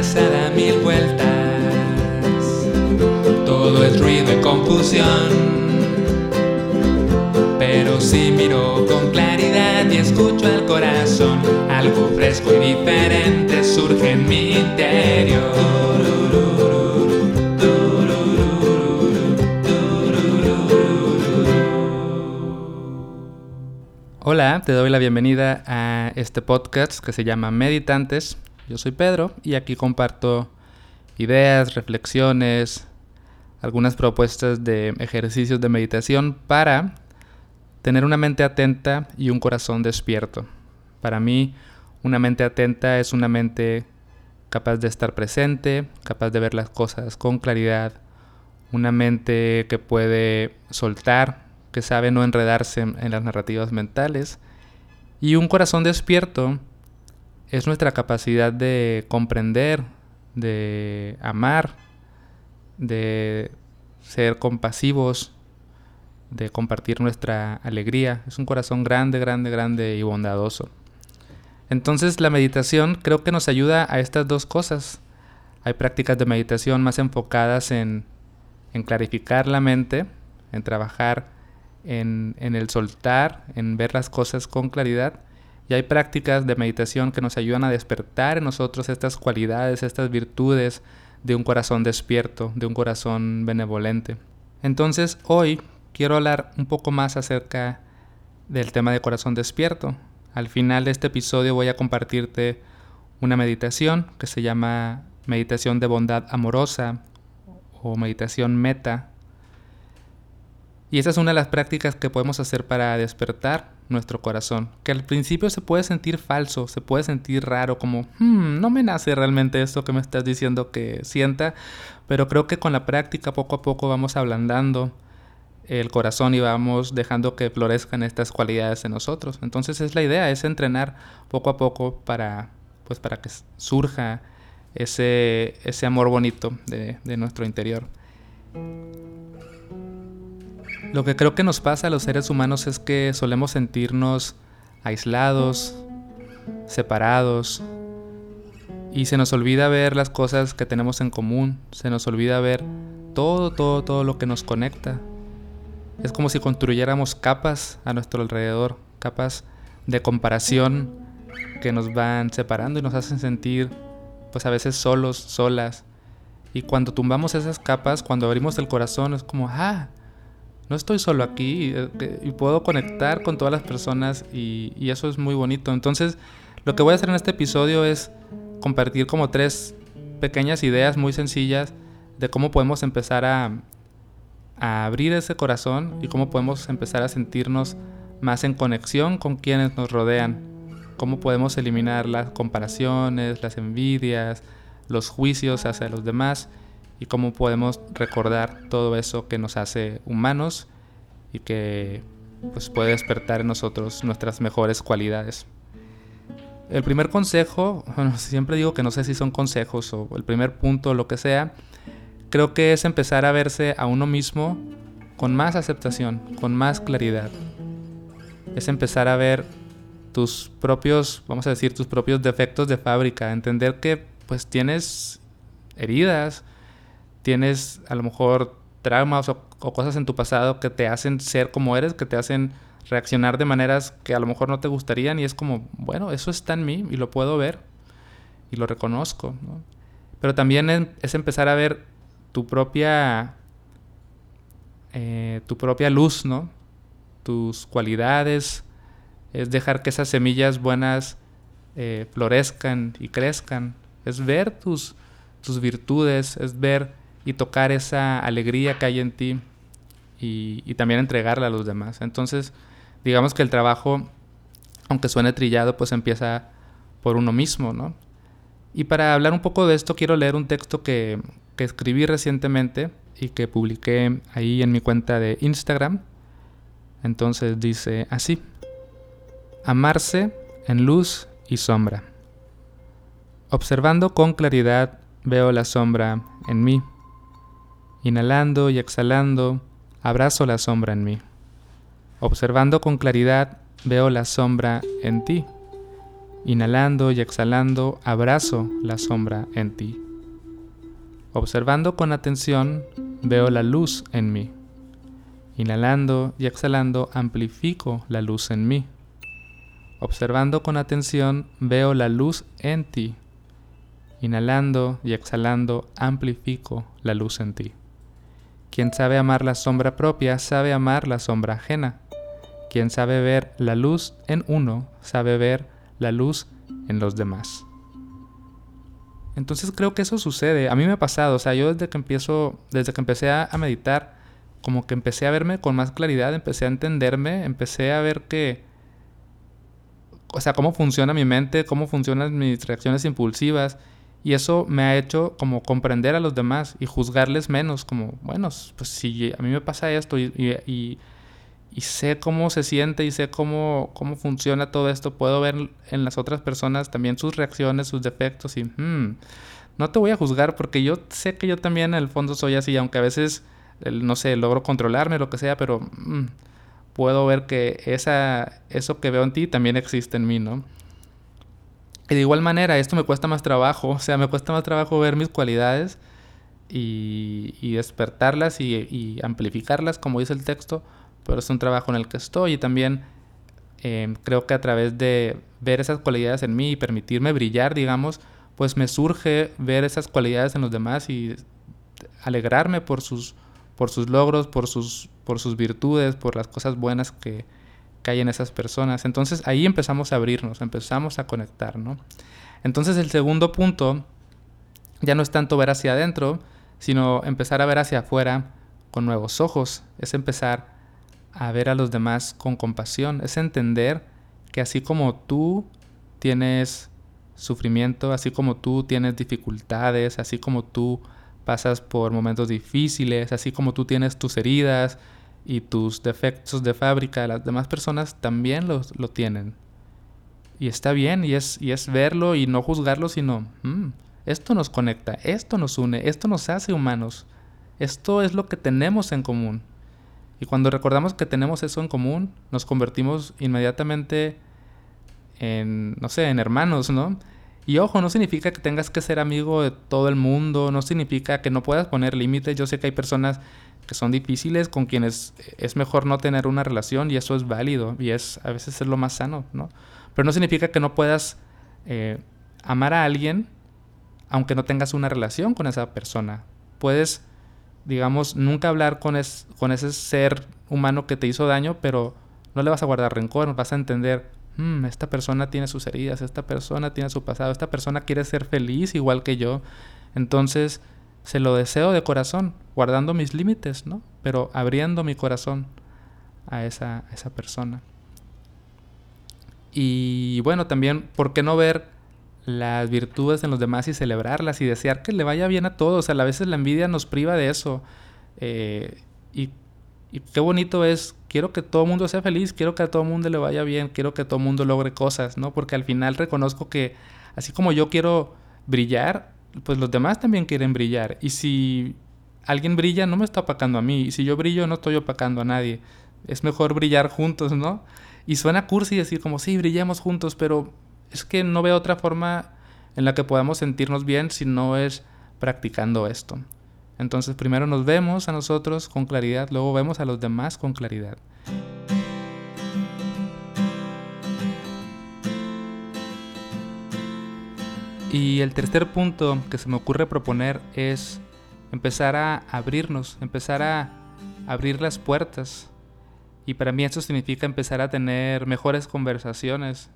cabeza da mil vueltas. Todo es ruido y confusión. Pero si miro con claridad y escucho al corazón, algo fresco y diferente surge en mi interior. Hola, te doy la bienvenida a este podcast que se llama Meditantes. Yo soy Pedro y aquí comparto ideas, reflexiones, algunas propuestas de ejercicios de meditación para tener una mente atenta y un corazón despierto. Para mí, una mente atenta es una mente capaz de estar presente, capaz de ver las cosas con claridad, una mente que puede soltar que sabe no enredarse en, las narrativas mentales. Y un corazón despierto es nuestra capacidad de comprender, de amar, de ser compasivos, de compartir nuestra alegría. Es un corazón grande, grande, grande y bondadoso. Entonces la meditación creo que nos ayuda a estas dos cosas. Hay prácticas de meditación más enfocadas en, en clarificar la mente, en trabajar en, el soltar, en ver las cosas con claridad. Y hay prácticas de meditación que nos ayudan a despertar en nosotros estas cualidades, estas virtudes de un corazón despierto, de un corazón benevolente. Entonces hoy quiero hablar un poco más acerca del tema de corazón despierto. Al final de este episodio voy a compartirte una meditación que se llama meditación de bondad amorosa o meditación meta y esa es una de las prácticas que podemos hacer para despertar nuestro corazón, que al principio se puede sentir falso, se puede sentir raro, como, hmm, no me nace realmente esto que me estás diciendo que sienta, pero creo que con la práctica poco a poco vamos ablandando el corazón y vamos dejando que florezcan estas cualidades en nosotros. Entonces es la idea, es entrenar poco a poco para, pues para que surja ese, ese amor bonito de, de nuestro interior. Lo que creo que nos pasa a los seres humanos es que solemos sentirnos aislados, separados, y se nos olvida ver las cosas que tenemos en común, se nos olvida ver todo, todo, todo lo que nos conecta. Es como si construyéramos capas a nuestro alrededor, capas de comparación que nos van separando y nos hacen sentir pues a veces solos, solas. Y cuando tumbamos esas capas, cuando abrimos el corazón, es como, ah, no estoy solo aquí eh, y, puedo conectar con todas las personas y, eso es muy bonito. Entonces, lo que voy a hacer en este episodio es compartir como tres pequeñas ideas muy sencillas de cómo podemos empezar a, a abrir ese corazón y cómo podemos empezar a sentirnos más en conexión con quienes nos rodean. Cómo podemos eliminar las comparaciones, las envidias, los juicios hacia los demás y cómo podemos recordar todo eso que nos hace humanos y que pues, puede despertar en nosotros nuestras mejores cualidades. El primer consejo, bueno, siempre digo que no sé si son consejos o el primer punto o lo que sea, creo que es empezar a verse a uno mismo con más aceptación, con más claridad. Es empezar a ver tus propios, vamos a decir, tus propios defectos de fábrica, entender que pues tienes heridas, tienes a lo mejor traumas o, cosas en tu pasado que te hacen ser como eres, que te hacen reaccionar de maneras que a lo mejor no te gustarían y es como, bueno, eso está en mí y lo puedo ver y lo reconozco. Pero también es empezar a ver tu propia, eh, tu propia luz, ¿no? Tus cualidades, es dejar que esas semillas buenas eh, florezcan y crezcan, es ver tus, tus virtudes, es ver y tocar esa alegría que hay en ti y, también entregarla a los demás. Entonces, digamos que el trabajo, aunque suene trillado, pues empieza por uno mismo, ¿no? Y para hablar un poco de esto, quiero leer un texto que, que escribí recientemente y que publiqué ahí en mi cuenta de Instagram. Entonces dice así, amarse en luz y sombra. Observando con claridad veo la sombra en mí Inhalando y exhalando, abrazo la sombra en mí. Observando con claridad, veo la sombra en ti. Inhalando y exhalando, abrazo la sombra en ti. Observando con atención, veo la luz en mí. Inhalando y exhalando, amplifico la luz en mí. Observando con atención, veo la luz en ti. Inhalando y exhalando, amplifico la luz en ti. Quien sabe amar la sombra propia, sabe amar la sombra ajena. Quien sabe ver la luz en uno, sabe ver la luz en los demás. Entonces creo que eso sucede. A mí me ha pasado, o sea, yo desde que empiezo, desde que empecé a, meditar, como que empecé a verme con más claridad, empecé a entenderme, empecé a ver que, o sea, cómo funciona mi mente, cómo funcionan mis reacciones impulsivas. Y eso me ha hecho como comprender a los demás y juzgarles menos, como, bueno, pues si a mí me pasa esto y y sé cómo se siente y sé cómo, cómo funciona todo esto, puedo ver en las otras personas también sus reacciones, sus defectos y hmm, no te voy a juzgar porque yo sé que yo también en el fondo soy así, aunque a veces, no sé, logro controlarme, lo que sea, pero hmm, puedo ver que esa, eso que veo en ti también existe en mí, ¿no? Y de igual manera, esto me cuesta más trabajo, o sea, me cuesta más trabajo ver mis cualidades y, despertarlas y, y amplificarlas, como dice el texto, pero es un trabajo en el que estoy y también em, creo que a través de ver esas cualidades en mí y permitirme brillar, digamos, pues me surge ver esas cualidades en los demás y alegrarme por sus, por sus logros, por sus, por sus virtudes, por las cosas buenas que, que hay en esas personas. Entonces ahí empezamos a abrirnos, empezamos a conectar, ¿no? Entonces el segundo punto ya no es tanto ver hacia adentro, sino empezar a ver hacia afuera con nuevos ojos, es empezar a ver a los demás con compasión, es entender que así como tú tienes sufrimiento, así como tú tienes dificultades, así como tú pasas por momentos difíciles, así como tú tienes tus heridas y tus defectos de fábrica, las demás personas también lo, lo tienen. Y está bien, y es, y es verlo y no juzgarlo, sino, mm, esto nos conecta, esto nos une, esto nos hace humanos, esto es lo que tenemos en común. Y cuando recordamos que tenemos eso en común, nos convertimos inmediatamente en, no sé, en hermanos, ¿no? Y ojo, no significa que tengas que ser amigo de todo el mundo, no significa que no puedas poner límites. Yo sé que hay personas que son difíciles, con quienes es mejor no tener una relación y eso es válido y es a veces es lo más sano, ¿no? Pero no significa que no puedas eh, amar a alguien aunque no tengas una relación con esa persona. Puedes digamos, nunca hablar con, con ese ser humano que te hizo daño, pero no le vas a guardar rencor, vas a entender, hmm, esta persona tiene sus heridas, esta persona tiene su pasado, esta persona quiere ser feliz igual que yo, entonces se lo deseo de corazón, guardando mis límites, ¿no? Pero abriendo mi corazón a esa, esa persona. Y bueno, también, ¿por qué no ver las virtudes en los demás y celebrarlas y desear que le vaya bien a todos. a veces la envidia nos priva de eso. Eh, y, qué bonito es, quiero que todo el mundo sea feliz, quiero que a todo el mundo le vaya bien, quiero que todo el mundo logre cosas, ¿no? Porque al final reconozco que así como yo quiero brillar, pues los demás también quieren brillar. Y si alguien brilla, no me está opacando a mí. Y si yo brillo, no estoy opacando a nadie. Es mejor brillar juntos, ¿no? Y suena cursi decir como, sí, brillamos juntos, pero es que no veo otra forma en la que podamos sentirnos bien si no es practicando esto. Entonces primero nos vemos a nosotros con claridad, luego vemos a los demás con claridad. Y el tercer punto que se me ocurre proponer es empezar a abrirnos, empezar a abrir las puertas. Y para mí eso significa empezar a tener mejores conversaciones,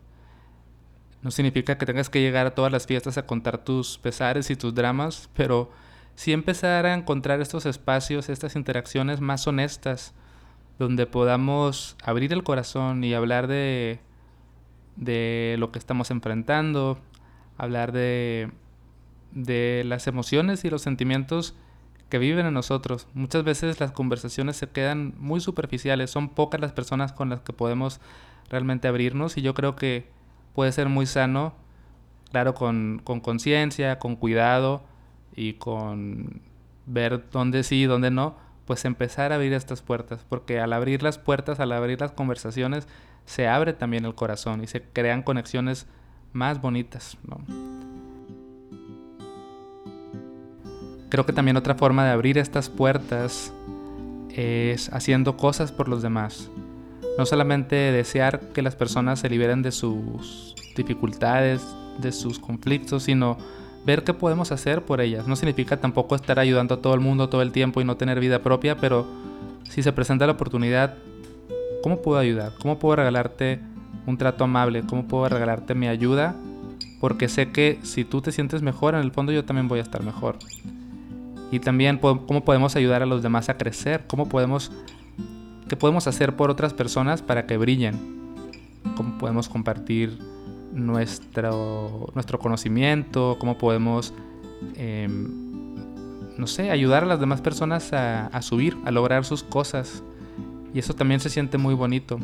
no significa que tengas que llegar a todas las fiestas a contar tus pesares y tus dramas, pero sí empezar a encontrar estos espacios, estas interacciones más honestas, donde podamos abrir el corazón y hablar de, de lo que estamos enfrentando, hablar de, de las emociones y los sentimientos que viven en nosotros. Muchas veces las conversaciones se quedan muy superficiales, son pocas las personas con las que podemos realmente abrirnos y yo creo que puede ser muy sano, claro, con conciencia, con, cuidado y con ver dónde sí y dónde no, pues empezar a abrir estas puertas, porque al abrir las puertas, al abrir las conversaciones, se abre también el corazón y se crean conexiones más bonitas. Creo que también otra forma de abrir estas puertas es haciendo cosas por los demás. No solamente desear que las personas se liberen de sus dificultades, de sus conflictos, sino ver qué podemos hacer por ellas. No significa tampoco estar ayudando a todo el mundo todo el tiempo y no tener vida propia, pero si se presenta la oportunidad, ¿cómo puedo ayudar? ¿Cómo puedo regalarte un trato amable? ¿Cómo puedo regalarte mi ayuda? Porque sé que si tú te sientes mejor, en el fondo yo también voy a estar mejor. Y también cómo podemos ayudar a los demás a crecer, cómo podemos qué podemos hacer por otras personas para que brillen, cómo podemos compartir nuestro, nuestro conocimiento, cómo podemos, em, no sé, ayudar a las demás personas a, subir, a lograr sus cosas. Y eso también se siente muy bonito.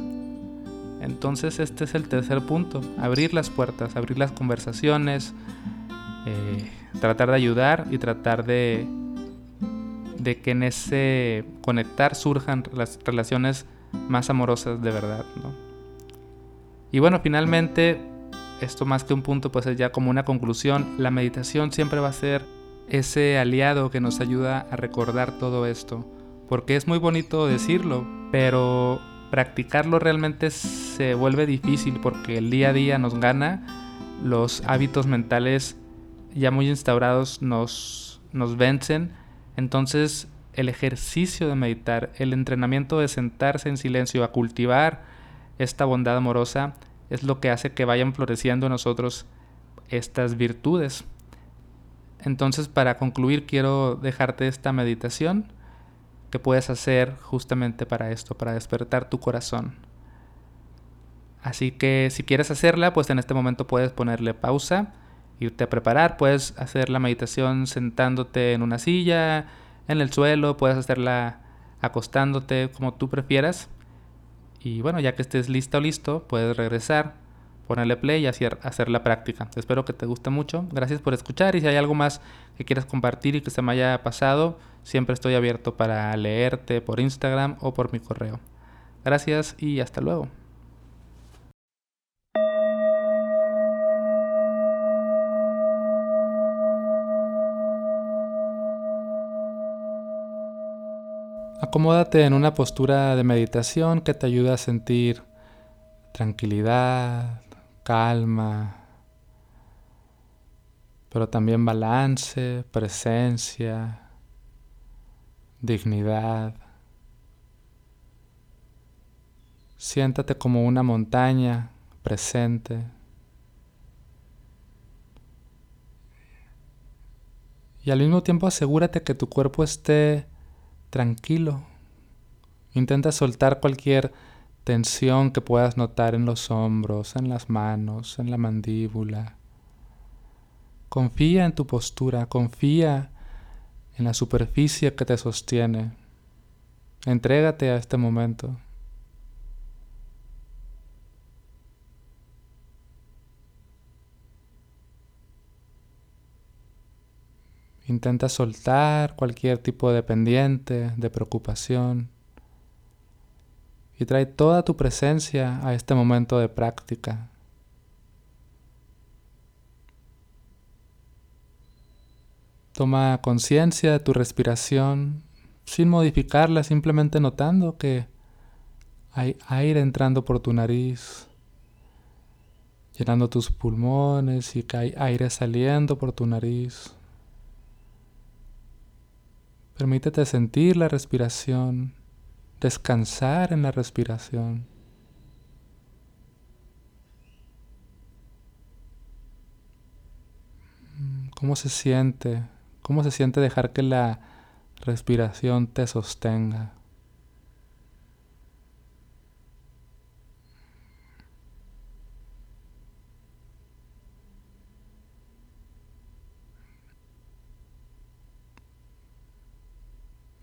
Entonces este es el tercer punto, abrir las puertas, abrir las conversaciones, eh, tratar de ayudar y tratar de, de que en ese conectar surjan las relaciones más amorosas de verdad. Y bueno, finalmente esto más que un punto, pues es ya como una conclusión. La meditación siempre va a ser ese aliado que nos ayuda a recordar todo esto. Porque es muy bonito decirlo, pero practicarlo realmente se vuelve difícil porque el día a día nos gana, los hábitos mentales ya muy instaurados nos, nos vencen. Entonces el ejercicio de meditar, el entrenamiento de sentarse en silencio a cultivar esta bondad amorosa, es lo que hace que vayan floreciendo en nosotros estas virtudes. Entonces, para concluir, quiero dejarte esta meditación que puedes hacer justamente para esto, para despertar tu corazón. Así que si quieres hacerla, pues en este momento puedes ponerle pausa, irte a preparar, puedes hacer la meditación sentándote en una silla, en el suelo, puedes hacerla acostándote como tú prefieras. Y bueno, ya que estés lista o listo, puedes regresar, ponerle play y hacer, hacer la práctica. Espero que te guste mucho. Gracias por escuchar y si hay algo más que quieras compartir y que se me haya pasado, siempre estoy abierto para leerte por Instagram o por mi correo. Gracias y hasta luego. Acomódate en una postura de meditación que te ayude a sentir tranquilidad, calma, pero también balance, presencia, dignidad. Siéntate como una montaña presente. Y al mismo tiempo asegúrate que tu cuerpo esté tranquilo. Intenta soltar cualquier tensión que puedas notar en los hombros, en las manos, en la mandíbula. Confía en tu postura, confía en la superficie que te sostiene. Entrégate a este momento. Intenta soltar cualquier tipo de pendiente, de preocupación. Y trae toda tu presencia a este momento de práctica. Toma conciencia de tu respiración sin modificarla, simplemente notando que hay aire entrando por tu nariz, llenando tus pulmones y que hay aire saliendo por tu nariz. Permítete sentir la respiración, descansar en la respiración. ¿Cómo se siente? ¿Cómo se siente dejar que la respiración te sostenga?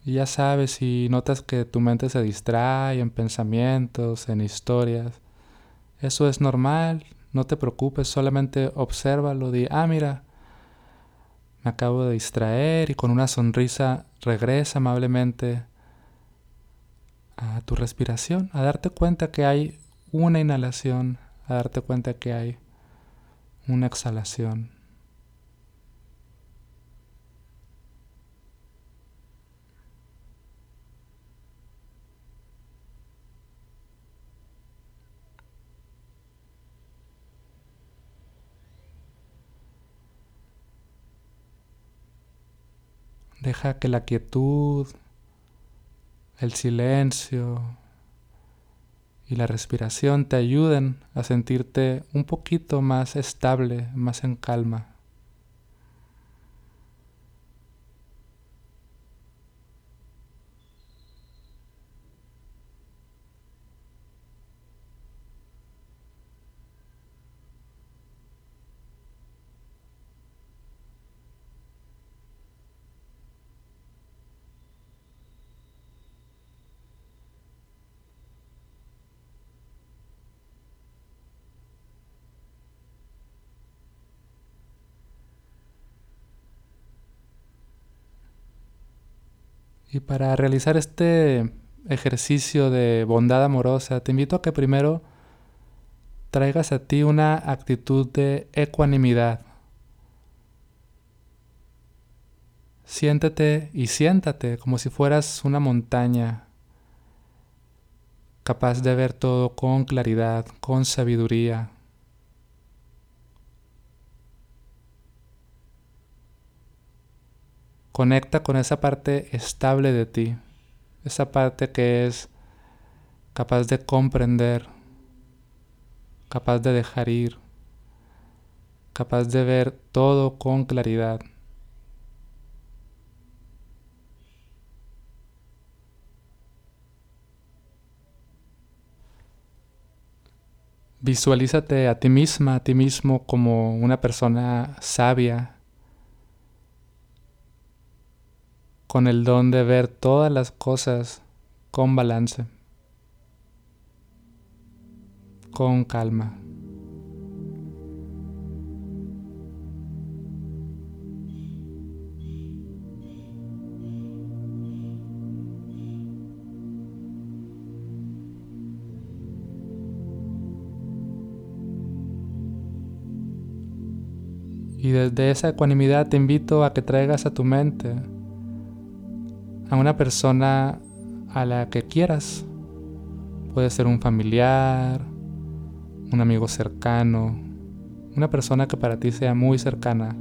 Y ya sabes, si notas que tu mente se distrae en pensamientos, en historias, eso es normal, no te preocupes, solamente obsérvalo, di, ah, mira, me acabo de distraer y con una sonrisa regresa amablemente a tu respiración, a darte cuenta que hay una inhalación, a darte cuenta que hay una exhalación. Deja que la quietud, el silencio y la respiración te ayuden a sentirte un poquito más estable, más en calma. Y para realizar este ejercicio de bondad amorosa, te invito a que primero traigas a ti una actitud de ecuanimidad. Siéntete y siéntate como si fueras una montaña, capaz de ver todo con claridad, con sabiduría. Conecta con esa parte estable de ti, esa parte que es capaz de comprender, capaz de dejar ir, capaz de ver todo con claridad. Visualízate a ti misma, a ti mismo como una persona sabia, con el don de ver todas las cosas con balance, con calma. Y desde esa ecuanimidad te invito a que traigas a tu mente a una persona a la que quieras. Puede ser un familiar, un amigo cercano, una persona que para ti sea muy cercana.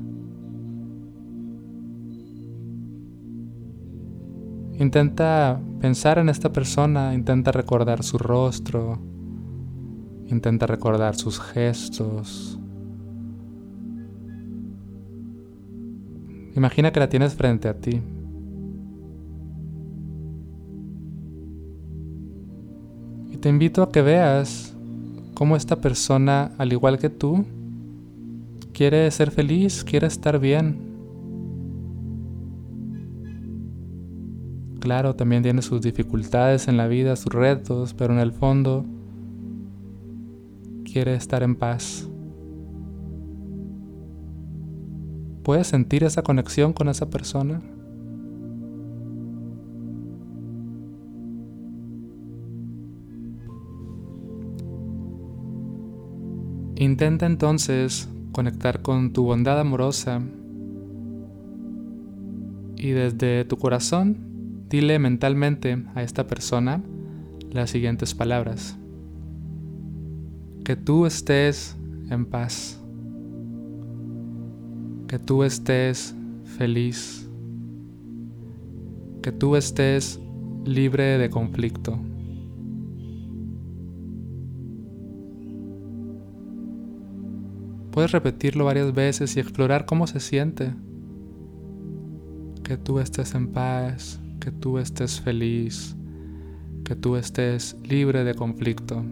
Intenta pensar en esta persona, intenta recordar su rostro, intenta recordar sus gestos. Imagina que la tienes frente a ti. Te invito a que veas cómo esta persona, al igual que tú, quiere ser feliz, quiere estar bien. Claro, también tiene sus dificultades en la vida, sus retos, pero en el fondo quiere estar en paz. ¿Puedes sentir esa conexión con esa persona? Intenta entonces conectar con tu bondad amorosa y desde tu corazón dile mentalmente a esta persona las siguientes palabras. Que tú estés en paz. Que tú estés feliz. Que tú estés libre de conflicto. Puedes repetirlo varias veces y explorar cómo se siente. Que tú estés en paz, que tú estés feliz, que tú estés libre de conflicto.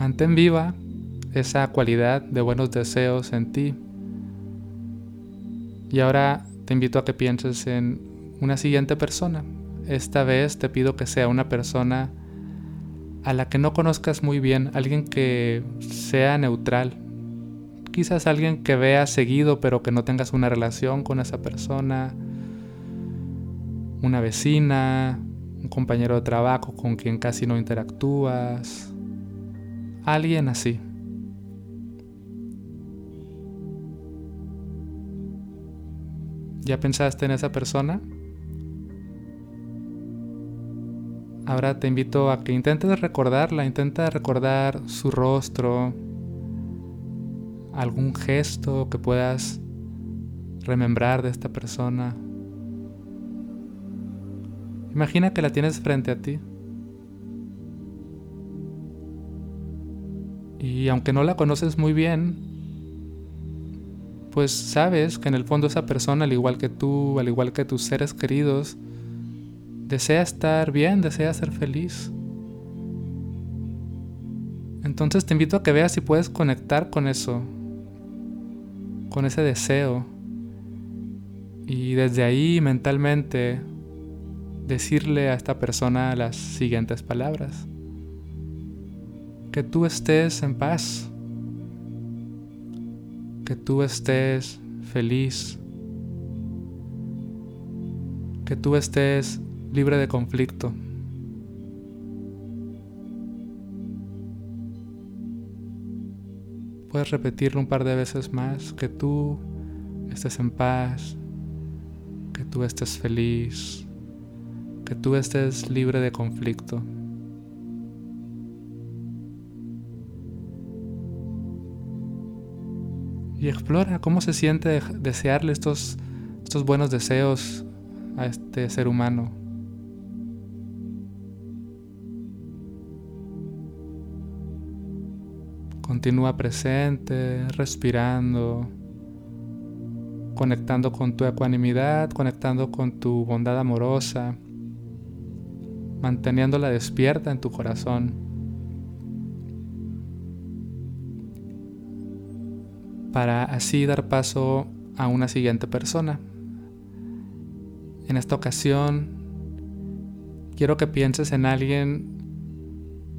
Mantén viva esa cualidad de buenos deseos en ti. Y ahora te invito a que pienses en una siguiente persona, esta vez te pido que sea una persona a la que no conozcas muy bien, alguien que sea neutral. Quizás alguien que veas seguido pero que no tengas una relación con esa persona. Una vecina, un compañero de trabajo con quien casi no interactúas, alguien así. ¿Ya pensaste en esa persona? Ahora te invito a que intentes recordarla, intenta recordar su rostro, algún gesto que puedas remembrar de esta persona. Imagina que la tienes frente a ti. Y aunque no la conoces muy bien, pues sabes que en el fondo esa persona, al igual que tú, al igual que tus seres queridos, desea estar bien, desea ser feliz. Entonces te invito a que veas si puedes conectar con eso, con ese deseo. Y desde ahí mentalmente decirle a esta persona las siguientes palabras. Que tú estés en paz. Que tú estés feliz. Que tú estés libre de conflicto. Puedes repetirlo un par de veces más, que tú estés en paz, que tú estés feliz, que tú estés libre de conflicto. Y explora cómo se siente desearle estos, estos buenos deseos a este ser humano. Continúa presente, respirando, conectando con tu ecuanimidad, conectando con tu bondad amorosa, manteniéndola despierta en tu corazón. Para así dar paso a una siguiente persona. En esta ocasión, quiero que pienses en alguien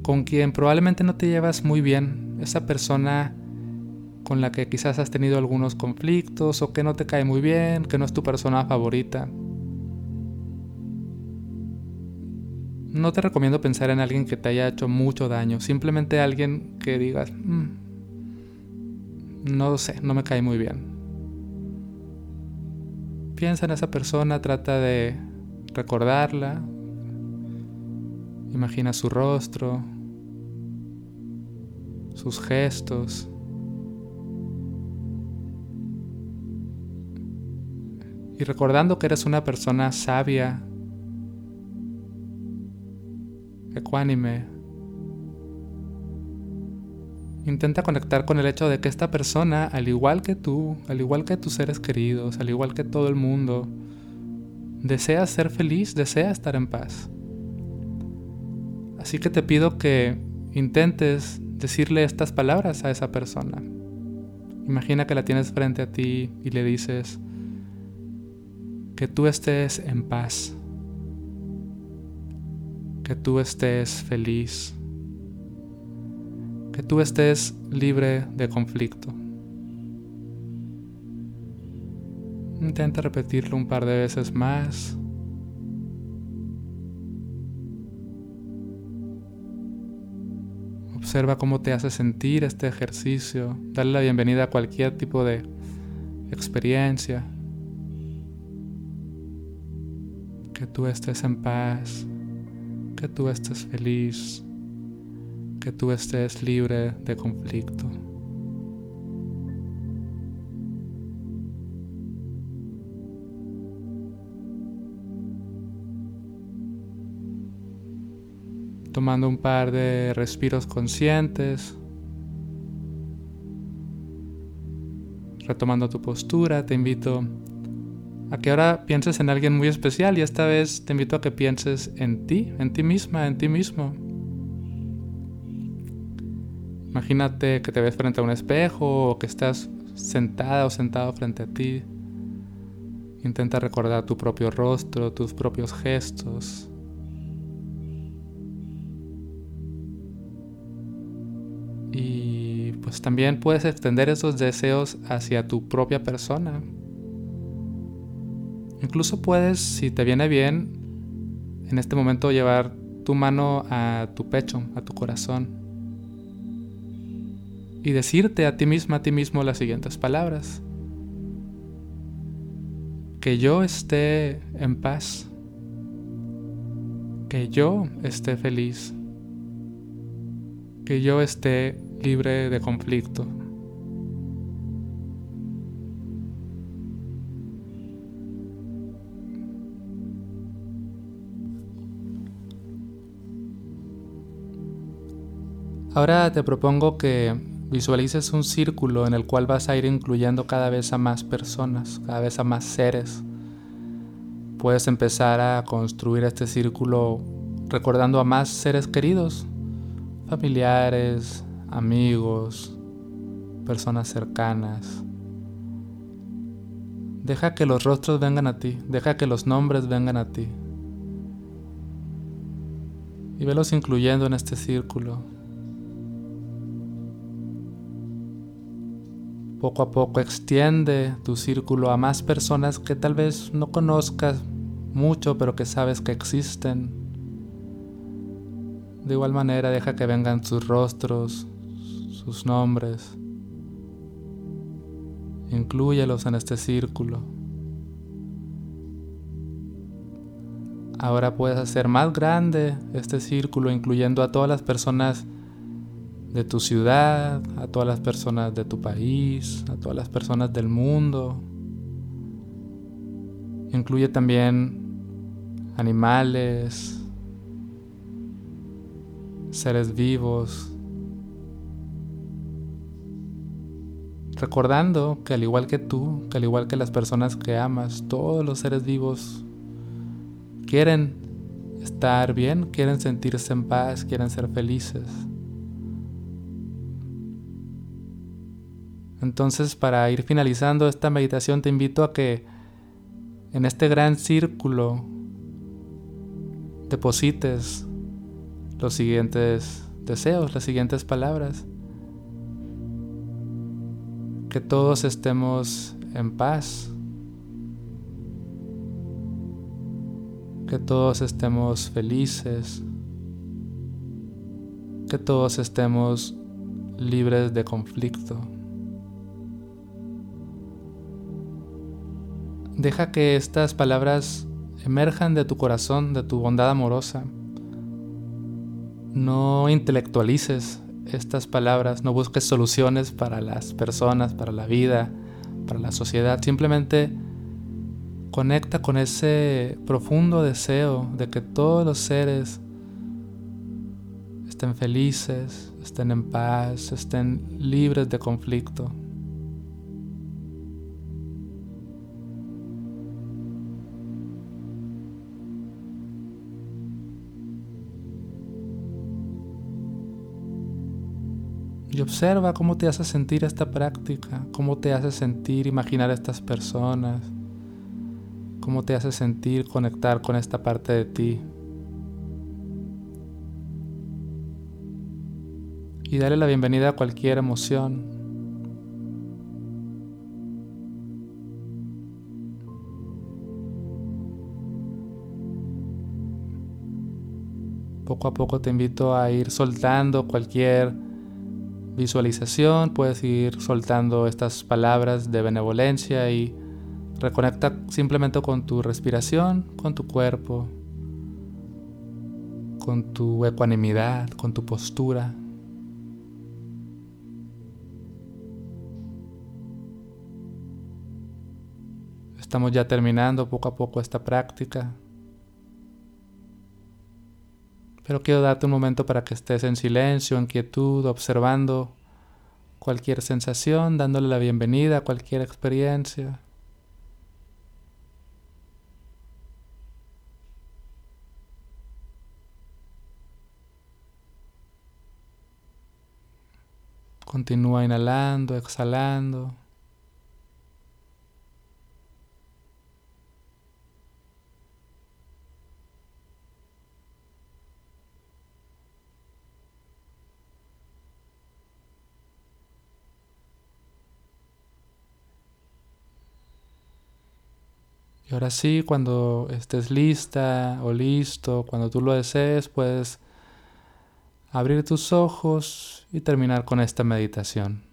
con quien probablemente no te llevas muy bien, esa persona con la que quizás has tenido algunos conflictos o que no te cae muy bien, que no es tu persona favorita. No te recomiendo pensar en alguien que te haya hecho mucho daño, simplemente alguien que digas, mm, no sé, no me cae muy bien. Piensa en esa persona, trata de recordarla, imagina su rostro, sus gestos. Y recordando que eres una persona sabia, ecuánime, intenta conectar con el hecho de que esta persona, al igual que tú, al igual que tus seres queridos, al igual que todo el mundo, desea ser feliz, desea estar en paz. Así que te pido que intentes decirle estas palabras a esa persona. Imagina que la tienes frente a ti y le dices que tú estés en paz, que tú estés feliz, que tú estés libre de conflicto. Intenta repetirlo un par de veces más. Observa cómo te hace sentir este ejercicio. Dale la bienvenida a cualquier tipo de experiencia. Que tú estés en paz, que tú estés feliz, que tú estés libre de conflicto. Tomando un par de respiros conscientes, retomando tu postura, te invito a que ahora pienses en alguien muy especial y esta vez te invito a que pienses en ti, en ti misma, en ti mismo. Imagínate que te ves frente a un espejo o que estás sentada o sentado frente a ti. Intenta recordar tu propio rostro, tus propios gestos. Y pues también puedes extender esos deseos hacia tu propia persona. Incluso puedes, si te viene bien, en este momento llevar tu mano a tu pecho, a tu corazón, y decirte a ti misma, a ti mismo las siguientes palabras. Que yo esté en paz, que yo esté feliz, que yo esté libre de conflicto. Ahora te propongo que visualices un círculo en el cual vas a ir incluyendo cada vez a más personas, cada vez a más seres. Puedes empezar a construir este círculo recordando a más seres queridos, familiares, amigos, personas cercanas. Deja que los rostros vengan a ti, deja que los nombres vengan a ti. Y velos incluyendo en este círculo. Poco a poco extiende tu círculo a más personas que tal vez no conozcas mucho, pero que sabes que existen. De igual manera deja que vengan sus rostros, sus nombres. Inclúyelos en este círculo. Ahora puedes hacer más grande este círculo, incluyendo a todas las personas de tu ciudad, a todas las personas de tu país, a todas las personas del mundo. Incluye también animales, seres vivos. Recordando que al igual que tú, que al igual que las personas que amas, todos los seres vivos quieren estar bien, quieren sentirse en paz, quieren ser felices. Entonces, para ir finalizando esta meditación, te invito a que en este gran círculo deposites los siguientes deseos, las siguientes palabras. Que todos estemos en paz. Que todos estemos felices. Que todos estemos libres de conflicto. Deja que estas palabras emerjan de tu corazón, de tu bondad amorosa. No intelectualices estas palabras, no busques soluciones para las personas, para la vida, para la sociedad. Simplemente conecta con ese profundo deseo de que todos los seres estén felices, estén en paz, estén libres de conflicto. Y observa cómo te hace sentir esta práctica, cómo te hace sentir imaginar a estas personas, cómo te hace sentir conectar con esta parte de ti. Y dale la bienvenida a cualquier emoción. Poco a poco te invito a ir soltando cualquier visualización, puedes ir soltando estas palabras de benevolencia y reconecta simplemente con tu respiración, con tu cuerpo, con tu ecuanimidad, con tu postura. Estamos ya terminando poco a poco esta práctica. Pero quiero darte un momento para que estés en silencio, en quietud, observando cualquier sensación, dándole la bienvenida a cualquier experiencia. Continúa inhalando, exhalando. Ahora sí, cuando estés lista o listo, cuando tú lo desees, puedes abrir tus ojos y terminar con esta meditación.